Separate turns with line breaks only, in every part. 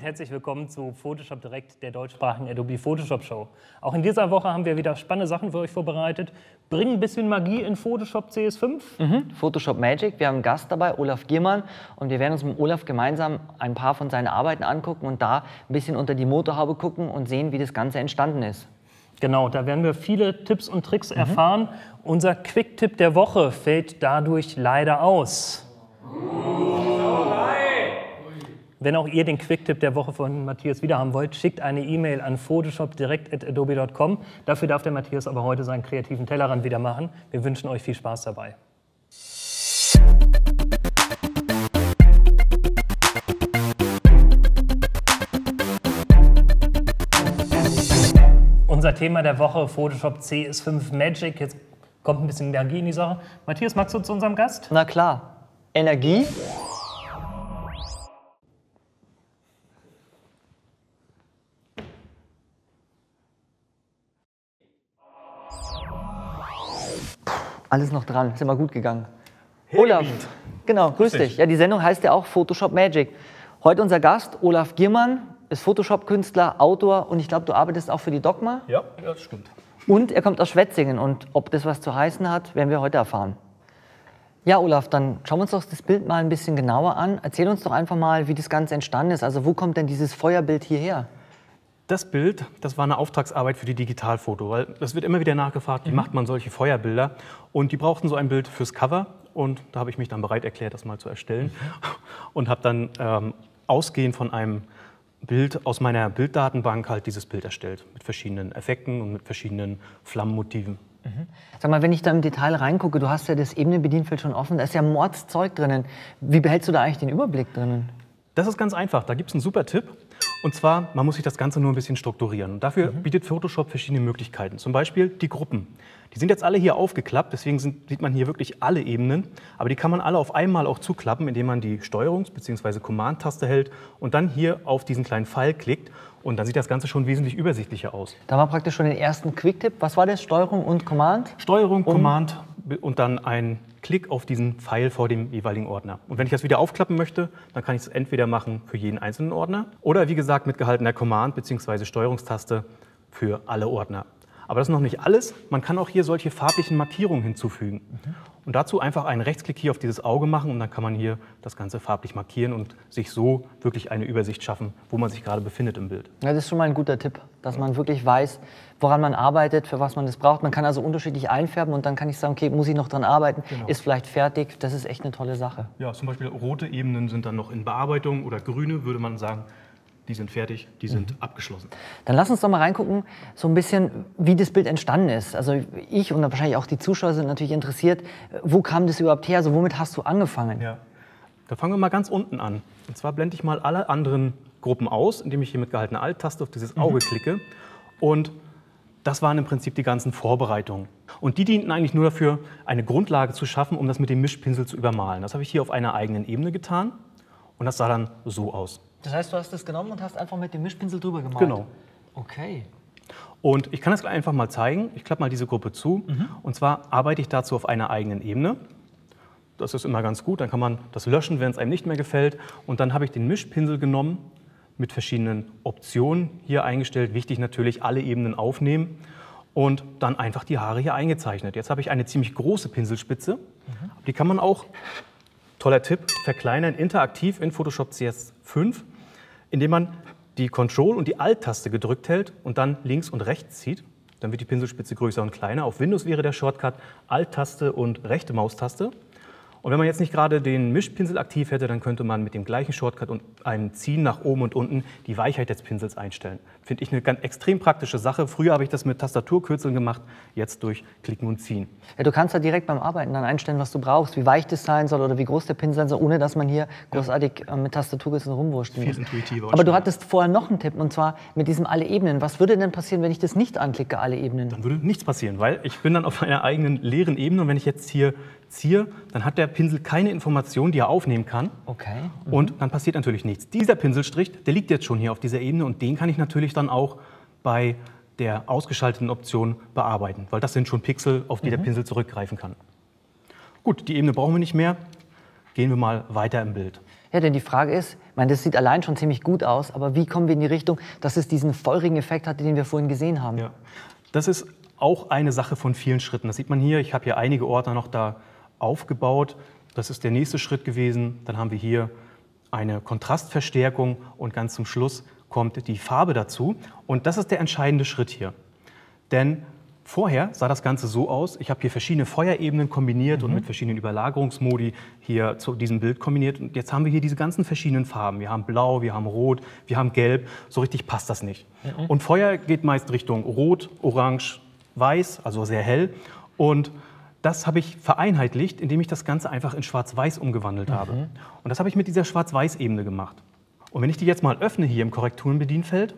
Und herzlich willkommen zu Photoshop Direkt, der deutschsprachigen Adobe Photoshop Show. Auch in dieser Woche haben wir wieder spannende Sachen für euch vorbereitet. Bringen ein bisschen Magie in Photoshop CS5.
Mhm, Photoshop Magic. Wir haben einen Gast dabei, Olaf Giermann, und wir werden uns mit Olaf gemeinsam ein paar von seinen Arbeiten angucken und da ein bisschen unter die Motorhaube gucken und sehen, wie das Ganze entstanden ist.
Genau, da werden wir viele Tipps und Tricks mhm. erfahren. Unser Quick-Tipp der Woche fällt dadurch leider aus. Wenn auch ihr den Quick-Tipp der Woche von Matthias wieder haben wollt, schickt eine E-Mail an photoshopdirekt.adobe.com. Dafür darf der Matthias aber heute seinen kreativen Tellerrand wieder machen. Wir wünschen euch viel Spaß dabei. Unser Thema der Woche, Photoshop CS5 Magic. Jetzt kommt ein bisschen Energie in die Sache. Matthias, magst du zu unserem Gast?
Na klar. Energie Alles noch dran, ist immer gut gegangen. Olaf, genau, grüß dich. Ja, die Sendung heißt ja auch Photoshop Magic. Heute unser Gast, Olaf Giermann, ist Photoshop-Künstler, Autor und ich glaube, du arbeitest auch für die Dogma.
Ja, das stimmt.
Und er kommt aus Schwetzingen und ob das was zu heißen hat, werden wir heute erfahren. Ja, Olaf, dann schauen wir uns doch das Bild mal ein bisschen genauer an. Erzähl uns doch einfach mal, wie das Ganze entstanden ist. Also wo kommt denn dieses Feuerbild hierher?
Das Bild, das war eine Auftragsarbeit für die Digitalfoto, weil das wird immer wieder nachgefragt, wie mhm. macht man solche Feuerbilder? Und die brauchten so ein Bild fürs Cover und da habe ich mich dann bereit erklärt, das mal zu erstellen mhm. und habe dann ähm, ausgehend von einem Bild aus meiner Bilddatenbank halt dieses Bild erstellt mit verschiedenen Effekten und mit verschiedenen Flammenmotiven.
Mhm. Sag mal, wenn ich da im Detail reingucke, du hast ja das Ebenenbedienfeld schon offen, da ist ja Mordszeug drinnen. Wie behältst du da eigentlich den Überblick drinnen?
Das ist ganz einfach. Da gibt es einen super Tipp. Und zwar, man muss sich das Ganze nur ein bisschen strukturieren. Und dafür mhm. bietet Photoshop verschiedene Möglichkeiten. Zum Beispiel die Gruppen. Die sind jetzt alle hier aufgeklappt, deswegen sind, sieht man hier wirklich alle Ebenen. Aber die kann man alle auf einmal auch zuklappen, indem man die Steuerungs- bzw. Command-Taste hält und dann hier auf diesen kleinen Pfeil klickt. Und dann sieht das Ganze schon wesentlich übersichtlicher aus.
Da war praktisch schon den ersten Quick-Tipp. Was war das? Steuerung und Command?
Steuerung, um Command und dann ein Klick auf diesen Pfeil vor dem jeweiligen Ordner. Und wenn ich das wieder aufklappen möchte, dann kann ich es entweder machen für jeden einzelnen Ordner oder wie gesagt mit gehaltener Command- bzw. Steuerungstaste für alle Ordner. Aber das ist noch nicht alles. Man kann auch hier solche farblichen Markierungen hinzufügen. Mhm. Und dazu einfach einen Rechtsklick hier auf dieses Auge machen und dann kann man hier das Ganze farblich markieren und sich so wirklich eine Übersicht schaffen, wo man sich gerade befindet im Bild.
Ja, das ist schon mal ein guter Tipp, dass man wirklich weiß, woran man arbeitet, für was man das braucht. Man kann also unterschiedlich einfärben und dann kann ich sagen, okay, muss ich noch dran arbeiten, genau. ist vielleicht fertig. Das ist echt eine tolle Sache.
Ja, zum Beispiel rote Ebenen sind dann noch in Bearbeitung oder grüne würde man sagen, die sind fertig, die sind mhm. abgeschlossen.
Dann lass uns doch mal reingucken, so ein bisschen, wie das Bild entstanden ist. Also ich und wahrscheinlich auch die Zuschauer sind natürlich interessiert, wo kam das überhaupt her? Also womit hast du angefangen?
Ja, da fangen wir mal ganz unten an. Und zwar blende ich mal alle anderen Gruppen aus, indem ich hier mit gehaltener Alt-Taste auf dieses Auge mhm. klicke. Und das waren im Prinzip die ganzen Vorbereitungen. Und die dienten eigentlich nur dafür, eine Grundlage zu schaffen, um das mit dem Mischpinsel zu übermalen. Das habe ich hier auf einer eigenen Ebene getan. Und das sah dann so aus.
Das heißt, du hast das genommen und hast einfach mit dem Mischpinsel drüber gemalt?
Genau.
Okay.
Und ich kann das einfach mal zeigen. Ich klappe mal diese Gruppe zu. Mhm. Und zwar arbeite ich dazu auf einer eigenen Ebene. Das ist immer ganz gut. Dann kann man das löschen, wenn es einem nicht mehr gefällt. Und dann habe ich den Mischpinsel genommen, mit verschiedenen Optionen hier eingestellt. Wichtig natürlich, alle Ebenen aufnehmen. Und dann einfach die Haare hier eingezeichnet. Jetzt habe ich eine ziemlich große Pinselspitze. Mhm. Die kann man auch toller Tipp, verkleinern interaktiv in Photoshop CS5, indem man die Control- und die Alt-Taste gedrückt hält und dann links und rechts zieht. Dann wird die Pinselspitze größer und kleiner. Auf Windows wäre der Shortcut Alt-Taste und rechte Maustaste. Und wenn man jetzt nicht gerade den Mischpinsel aktiv hätte, dann könnte man mit dem gleichen Shortcut und einem Ziehen nach oben und unten die Weichheit des Pinsels einstellen. Finde ich eine ganz extrem praktische Sache. Früher habe ich das mit Tastaturkürzeln gemacht, jetzt durch Klicken und Ziehen.
Ja, du kannst ja direkt beim Arbeiten dann einstellen, was du brauchst, wie weich das sein soll oder wie groß der Pinsel sein soll, ohne dass man hier großartig ja. Äh, mit Tastaturkürzeln rumwurschteln muss. intuitiver. Aber du hattest vorher noch einen Tipp und zwar mit diesem alle Ebenen. Was würde denn passieren, wenn ich das nicht anklicke, alle Ebenen?
Dann würde nichts passieren, weil ich bin dann auf einer eigenen leeren Ebene und wenn ich jetzt hier ziehe, dann hat der Pinsel keine Information, die er aufnehmen kann.
Okay.
Mhm. Und dann passiert natürlich nichts. Dieser Pinselstrich, der liegt jetzt schon hier auf dieser Ebene und den kann ich natürlich dann auch bei der ausgeschalteten Option bearbeiten, weil das sind schon Pixel, auf die mhm. der Pinsel zurückgreifen kann. Gut, die Ebene brauchen wir nicht mehr. Gehen wir mal weiter im Bild.
Ja, denn die Frage ist, meine, das sieht allein schon ziemlich gut aus, aber wie kommen wir in die Richtung, dass es diesen feurigen Effekt hat, den wir vorhin gesehen haben?
Ja. Das ist auch eine Sache von vielen Schritten. Das sieht man hier. Ich habe hier einige Ordner noch da aufgebaut. Das ist der nächste Schritt gewesen. Dann haben wir hier eine Kontrastverstärkung und ganz zum Schluss kommt die Farbe dazu. Und das ist der entscheidende Schritt hier. Denn Vorher sah das Ganze so aus, ich habe hier verschiedene Feuerebenen kombiniert mhm. und mit verschiedenen Überlagerungsmodi hier zu diesem Bild kombiniert. Und jetzt haben wir hier diese ganzen verschiedenen Farben. Wir haben Blau, wir haben Rot, wir haben Gelb. So richtig passt das nicht. Mhm. Und Feuer geht meist Richtung Rot, Orange, Weiß, also sehr hell. Und das habe ich vereinheitlicht, indem ich das Ganze einfach in Schwarz-Weiß umgewandelt mhm. habe. Und das habe ich mit dieser Schwarz-Weiß-Ebene gemacht. Und wenn ich die jetzt mal öffne hier im Korrekturenbedienfeld,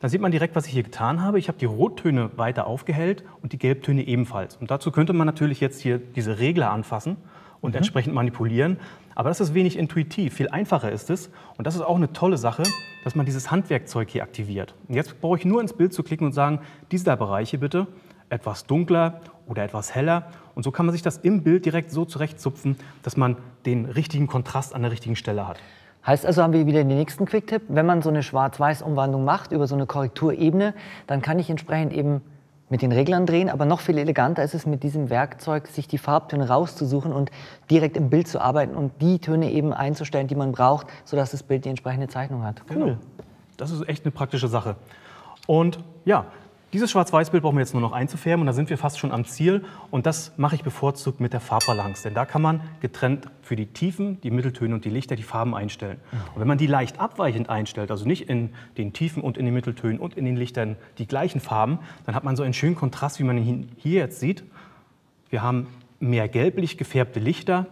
dann sieht man direkt, was ich hier getan habe. Ich habe die Rottöne weiter aufgehellt und die Gelbtöne ebenfalls. Und dazu könnte man natürlich jetzt hier diese Regler anfassen und mhm. entsprechend manipulieren. Aber das ist wenig intuitiv. Viel einfacher ist es. Und das ist auch eine tolle Sache, dass man dieses Handwerkzeug hier aktiviert. Und jetzt brauche ich nur ins Bild zu klicken und sagen, diese Bereiche bitte etwas dunkler oder etwas heller. Und so kann man sich das im Bild direkt so zurechtzupfen, dass man den richtigen Kontrast an der richtigen Stelle hat.
Heißt also, haben wir wieder den nächsten Quick-Tipp. Wenn man so eine Schwarz-Weiß-Umwandlung macht über so eine Korrekturebene, dann kann ich entsprechend eben mit den Reglern drehen, aber noch viel eleganter ist es mit diesem Werkzeug, sich die Farbtöne rauszusuchen und direkt im Bild zu arbeiten und die Töne eben einzustellen, die man braucht, sodass das Bild die entsprechende Zeichnung hat.
Cool. Genau. Das ist echt eine praktische Sache. Und ja, dieses Schwarz-Weiß-Bild brauchen wir jetzt nur noch einzufärben und da sind wir fast schon am Ziel. Und das mache ich bevorzugt mit der Farbbalance, denn da kann man getrennt für die Tiefen, die Mitteltöne und die Lichter die Farben einstellen. Und wenn man die leicht abweichend einstellt, also nicht in den Tiefen und in den Mitteltönen und in den Lichtern die gleichen Farben, dann hat man so einen schönen Kontrast, wie man ihn hier jetzt sieht. Wir haben mehr gelblich gefärbte Lichter,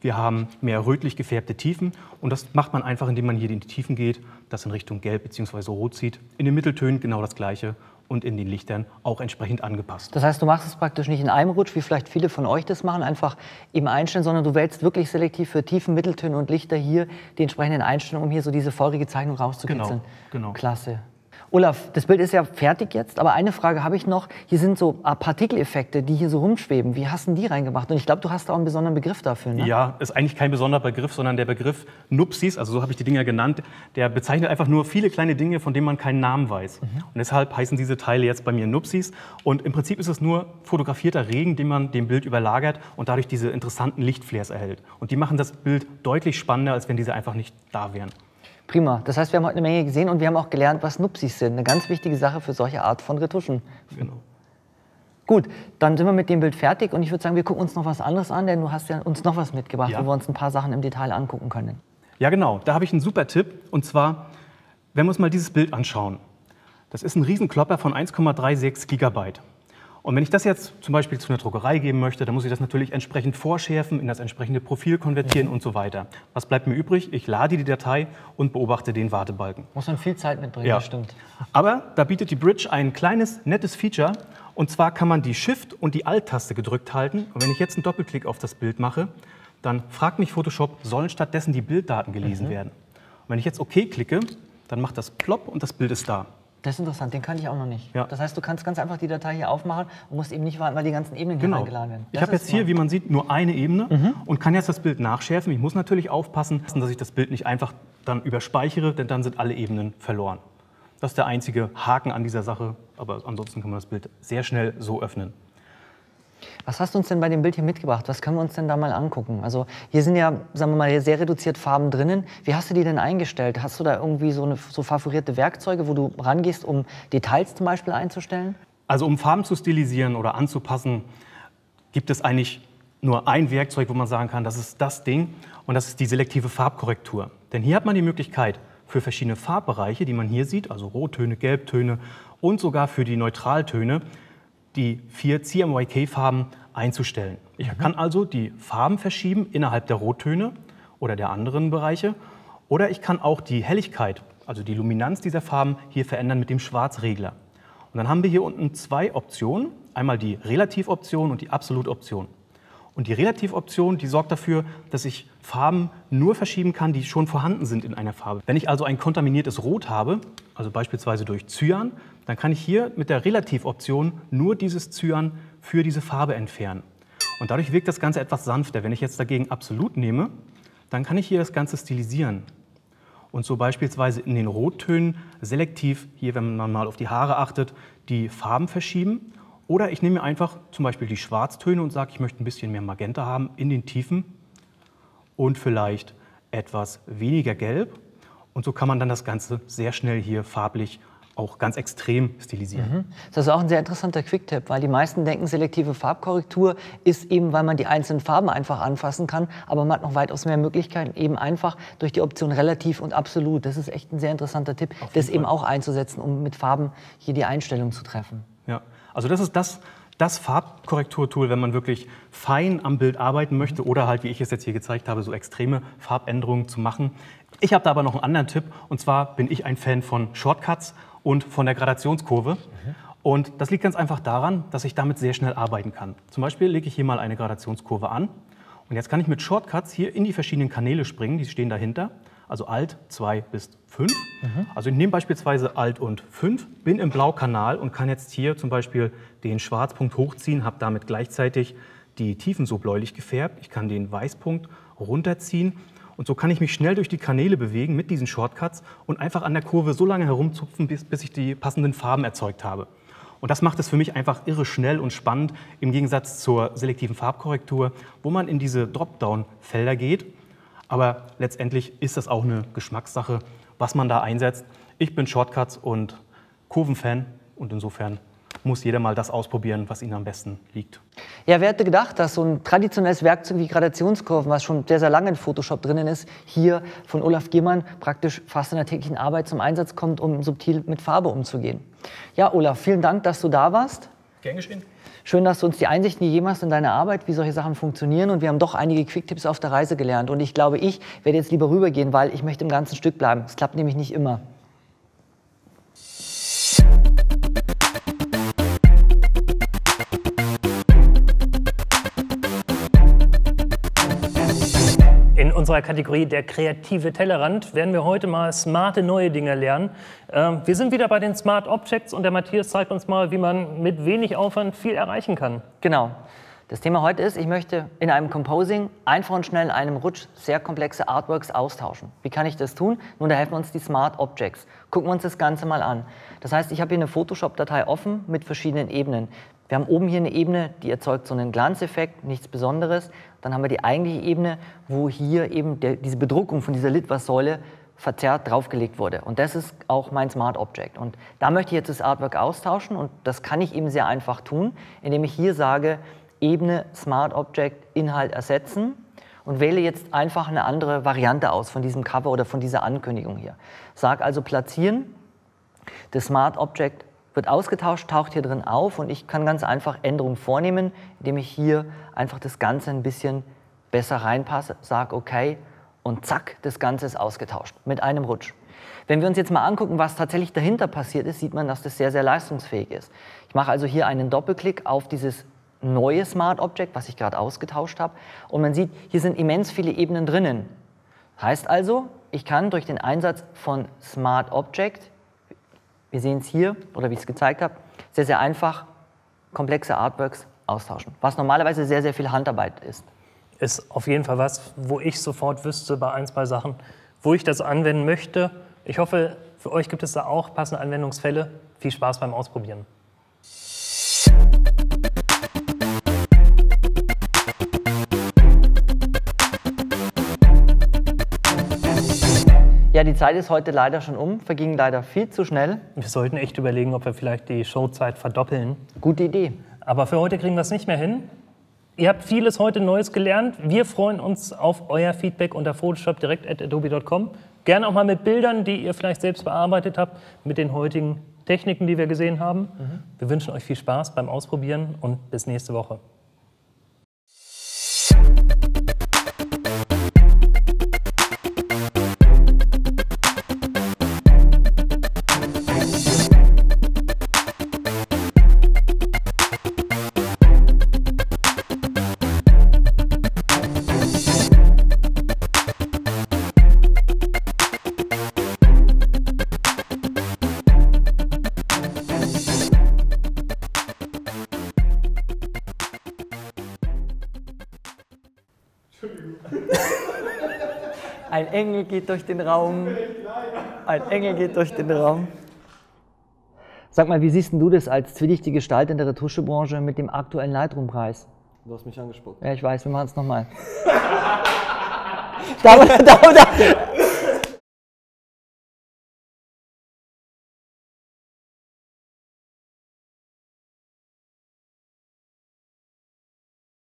wir haben mehr rötlich gefärbte Tiefen und das macht man einfach, indem man hier in die Tiefen geht, das in Richtung Gelb bzw. Rot zieht. In den Mitteltönen genau das gleiche und in den Lichtern auch entsprechend angepasst.
Das heißt, du machst es praktisch nicht in einem Rutsch, wie vielleicht viele von euch das machen, einfach eben einstellen, sondern du wählst wirklich selektiv für Tiefen, Mitteltöne und Lichter hier die entsprechenden Einstellungen, um hier so diese feurige Zeichnung rauszukitzeln.
Genau, genau.
Klasse. Olaf, das Bild ist ja fertig jetzt, aber eine Frage habe ich noch. Hier sind so Partikeleffekte, die hier so rumschweben. Wie hast du die reingemacht? Und ich glaube, du hast da auch einen besonderen Begriff dafür. Ne?
Ja, ist eigentlich kein besonderer Begriff, sondern der Begriff Nupsis, also so habe ich die Dinger genannt, der bezeichnet einfach nur viele kleine Dinge, von denen man keinen Namen weiß. Mhm. Und deshalb heißen diese Teile jetzt bei mir Nupsis. Und im Prinzip ist es nur fotografierter Regen, den man dem Bild überlagert und dadurch diese interessanten Lichtflares erhält. Und die machen das Bild deutlich spannender, als wenn diese einfach nicht da wären.
Prima. Das heißt, wir haben heute eine Menge gesehen und wir haben auch gelernt, was Nupsis sind. Eine ganz wichtige Sache für solche Art von Retuschen. Genau. Gut, dann sind wir mit dem Bild fertig und ich würde sagen, wir gucken uns noch was anderes an, denn du hast ja uns noch was mitgebracht, ja. wo wir uns ein paar Sachen im Detail angucken können.
Ja, genau. Da habe ich einen super Tipp und zwar, wenn wir uns mal dieses Bild anschauen. Das ist ein Riesenklopper von 1,36 Gigabyte. Und wenn ich das jetzt zum Beispiel zu einer Druckerei geben möchte, dann muss ich das natürlich entsprechend vorschärfen, in das entsprechende Profil konvertieren mhm. und so weiter. Was bleibt mir übrig? Ich lade die Datei und beobachte den Wartebalken.
Muss man viel Zeit mitbringen, ja. stimmt.
Aber da bietet die Bridge ein kleines, nettes Feature. Und zwar kann man die Shift- und die Alt-Taste gedrückt halten. Und wenn ich jetzt einen Doppelklick auf das Bild mache, dann fragt mich Photoshop, sollen stattdessen die Bilddaten gelesen mhm. werden. Und wenn ich jetzt OK klicke, dann macht das plopp und das Bild ist da.
Das ist interessant, den kann ich auch noch nicht. Ja. Das heißt, du kannst ganz einfach die Datei hier aufmachen und musst eben nicht warten, weil die ganzen Ebenen
genau.
hier reingeladen werden.
Das ich habe jetzt hier, wie man sieht, nur eine Ebene mhm. und kann jetzt das Bild nachschärfen. Ich muss natürlich aufpassen, dass ich das Bild nicht einfach dann überspeichere, denn dann sind alle Ebenen verloren. Das ist der einzige Haken an dieser Sache, aber ansonsten kann man das Bild sehr schnell so öffnen.
Was hast du uns denn bei dem Bild hier mitgebracht? Was können wir uns denn da mal angucken? Also hier sind ja, sagen wir mal, sehr reduziert Farben drinnen. Wie hast du die denn eingestellt? Hast du da irgendwie so, eine, so favorierte Werkzeuge, wo du rangehst, um Details zum Beispiel einzustellen?
Also um Farben zu stilisieren oder anzupassen, gibt es eigentlich nur ein Werkzeug, wo man sagen kann, das ist das Ding und das ist die selektive Farbkorrektur. Denn hier hat man die Möglichkeit für verschiedene Farbbereiche, die man hier sieht, also Rottöne, Gelbtöne und sogar für die Neutraltöne, die vier CMYK-Farben einzustellen. Ich mhm. kann also die Farben verschieben innerhalb der Rottöne oder der anderen Bereiche. Oder ich kann auch die Helligkeit, also die Luminanz dieser Farben, hier verändern mit dem Schwarzregler. Und dann haben wir hier unten zwei Optionen. Einmal die Relativoption und die Absolutoption. Und die Relativoption, die sorgt dafür, dass ich Farben nur verschieben kann, die schon vorhanden sind in einer Farbe. Wenn ich also ein kontaminiertes Rot habe, also beispielsweise durch Cyan, dann kann ich hier mit der Relativoption nur dieses Cyan für diese Farbe entfernen. Und dadurch wirkt das Ganze etwas sanfter. Wenn ich jetzt dagegen Absolut nehme, dann kann ich hier das Ganze stilisieren. und so beispielsweise in den Rottönen selektiv, hier wenn man mal auf die Haare achtet, die Farben verschieben. Oder ich nehme einfach zum Beispiel die Schwarztöne und sage, ich möchte ein bisschen mehr Magenta haben in den Tiefen und vielleicht etwas weniger Gelb. Und so kann man dann das Ganze sehr schnell hier farblich auch ganz extrem stilisieren. Mhm.
Das ist auch ein sehr interessanter Quick-Tipp, weil die meisten denken, selektive Farbkorrektur ist eben, weil man die einzelnen Farben einfach anfassen kann, aber man hat noch weitaus mehr Möglichkeiten, eben einfach durch die Option relativ und absolut. Das ist echt ein sehr interessanter Tipp, das Fall. eben auch einzusetzen, um mit Farben hier die Einstellung zu treffen.
Ja, also das ist das, das Farbkorrekturtool, wenn man wirklich fein am Bild arbeiten möchte oder halt, wie ich es jetzt hier gezeigt habe, so extreme Farbänderungen zu machen. Ich habe da aber noch einen anderen Tipp und zwar bin ich ein Fan von Shortcuts und von der Gradationskurve. Mhm. Und das liegt ganz einfach daran, dass ich damit sehr schnell arbeiten kann. Zum Beispiel lege ich hier mal eine Gradationskurve an und jetzt kann ich mit Shortcuts hier in die verschiedenen Kanäle springen, die stehen dahinter. Also Alt 2 bis 5. Mhm. Also ich nehme beispielsweise Alt und 5, bin im Blaukanal und kann jetzt hier zum Beispiel den Schwarzpunkt hochziehen, habe damit gleichzeitig die Tiefen so bläulich gefärbt. Ich kann den Weißpunkt runterziehen und so kann ich mich schnell durch die Kanäle bewegen mit diesen Shortcuts und einfach an der Kurve so lange herumzupfen, bis, bis ich die passenden Farben erzeugt habe. Und das macht es für mich einfach irre schnell und spannend im Gegensatz zur selektiven Farbkorrektur, wo man in diese Dropdown-Felder geht. Aber letztendlich ist das auch eine Geschmackssache, was man da einsetzt. Ich bin Shortcuts und Kurvenfan und insofern muss jeder mal das ausprobieren, was ihnen am besten liegt.
Ja, wer hätte gedacht, dass so ein traditionelles Werkzeug wie Gradationskurven, was schon sehr, sehr lange in Photoshop drinnen ist, hier von Olaf Giermann praktisch fast in der täglichen Arbeit zum Einsatz kommt, um subtil mit Farbe umzugehen. Ja, Olaf, vielen Dank, dass du da warst.
Gern geschehen.
Schön, dass du uns die Einsichten gegeben hast in deine Arbeit, wie solche Sachen funktionieren. Und wir haben doch einige Quick-Tipps auf der Reise gelernt. Und ich glaube, ich werde jetzt lieber rübergehen, weil ich möchte im ganzen Stück bleiben. Es klappt nämlich nicht immer.
Unserer Kategorie Der kreative Tellerrand werden wir heute mal smarte neue Dinge lernen. Ähm, wir sind wieder bei den Smart Objects und der Matthias zeigt uns mal, wie man mit wenig Aufwand viel erreichen kann.
Genau. Das Thema heute ist, ich möchte in einem Composing einfach und schnell in einem Rutsch sehr komplexe Artworks austauschen. Wie kann ich das tun? Nun, da helfen uns die Smart Objects. Gucken wir uns das Ganze mal an. Das heißt, ich habe hier eine Photoshop-Datei offen mit verschiedenen Ebenen. Wir haben oben hier eine Ebene, die erzeugt so einen Glanzeffekt, nichts Besonderes. Dann haben wir die eigentliche Ebene, wo hier eben der, diese Bedruckung von dieser Litwas-Säule verzerrt draufgelegt wurde. Und das ist auch mein Smart Object. Und da möchte ich jetzt das Artwork austauschen und das kann ich eben sehr einfach tun, indem ich hier sage, Ebene Smart Object Inhalt ersetzen und wähle jetzt einfach eine andere Variante aus von diesem Cover oder von dieser Ankündigung hier. Sag also platzieren, das Smart Object wird ausgetauscht, taucht hier drin auf und ich kann ganz einfach Änderungen vornehmen, indem ich hier einfach das Ganze ein bisschen besser reinpasse, sage okay und zack, das Ganze ist ausgetauscht mit einem Rutsch. Wenn wir uns jetzt mal angucken, was tatsächlich dahinter passiert ist, sieht man, dass das sehr, sehr leistungsfähig ist. Ich mache also hier einen Doppelklick auf dieses neue Smart Object, was ich gerade ausgetauscht habe. Und man sieht, hier sind immens viele Ebenen drinnen. Heißt also, ich kann durch den Einsatz von Smart Object wir sehen es hier, oder wie ich es gezeigt habe, sehr, sehr einfach komplexe Artworks austauschen, was normalerweise sehr, sehr viel Handarbeit ist.
Ist auf jeden Fall was, wo ich sofort wüsste bei ein, zwei Sachen, wo ich das anwenden möchte. Ich hoffe, für euch gibt es da auch passende Anwendungsfälle. Viel Spaß beim Ausprobieren.
Ja, die Zeit ist heute leider schon um, verging leider viel zu schnell.
Wir sollten echt überlegen, ob wir vielleicht die Showzeit verdoppeln.
Gute Idee.
Aber für heute kriegen wir es nicht mehr hin. Ihr habt vieles heute Neues gelernt. Wir freuen uns auf euer Feedback unter photoshopdirekt.adobe.com. Gerne auch mal mit Bildern, die ihr vielleicht selbst bearbeitet habt, mit den heutigen Techniken, die wir gesehen haben. Mhm. Wir wünschen euch viel Spaß beim Ausprobieren und bis nächste Woche.
Ein Engel geht durch den Raum. Ein Engel geht durch den Raum. Sag mal, wie siehst du das als zwielichtige Gestalt in der Retuschebranche mit dem aktuellen Lightroom-Preis?
Du hast mich angespuckt.
Ja, ich weiß, wir machen es nochmal. da, da, da,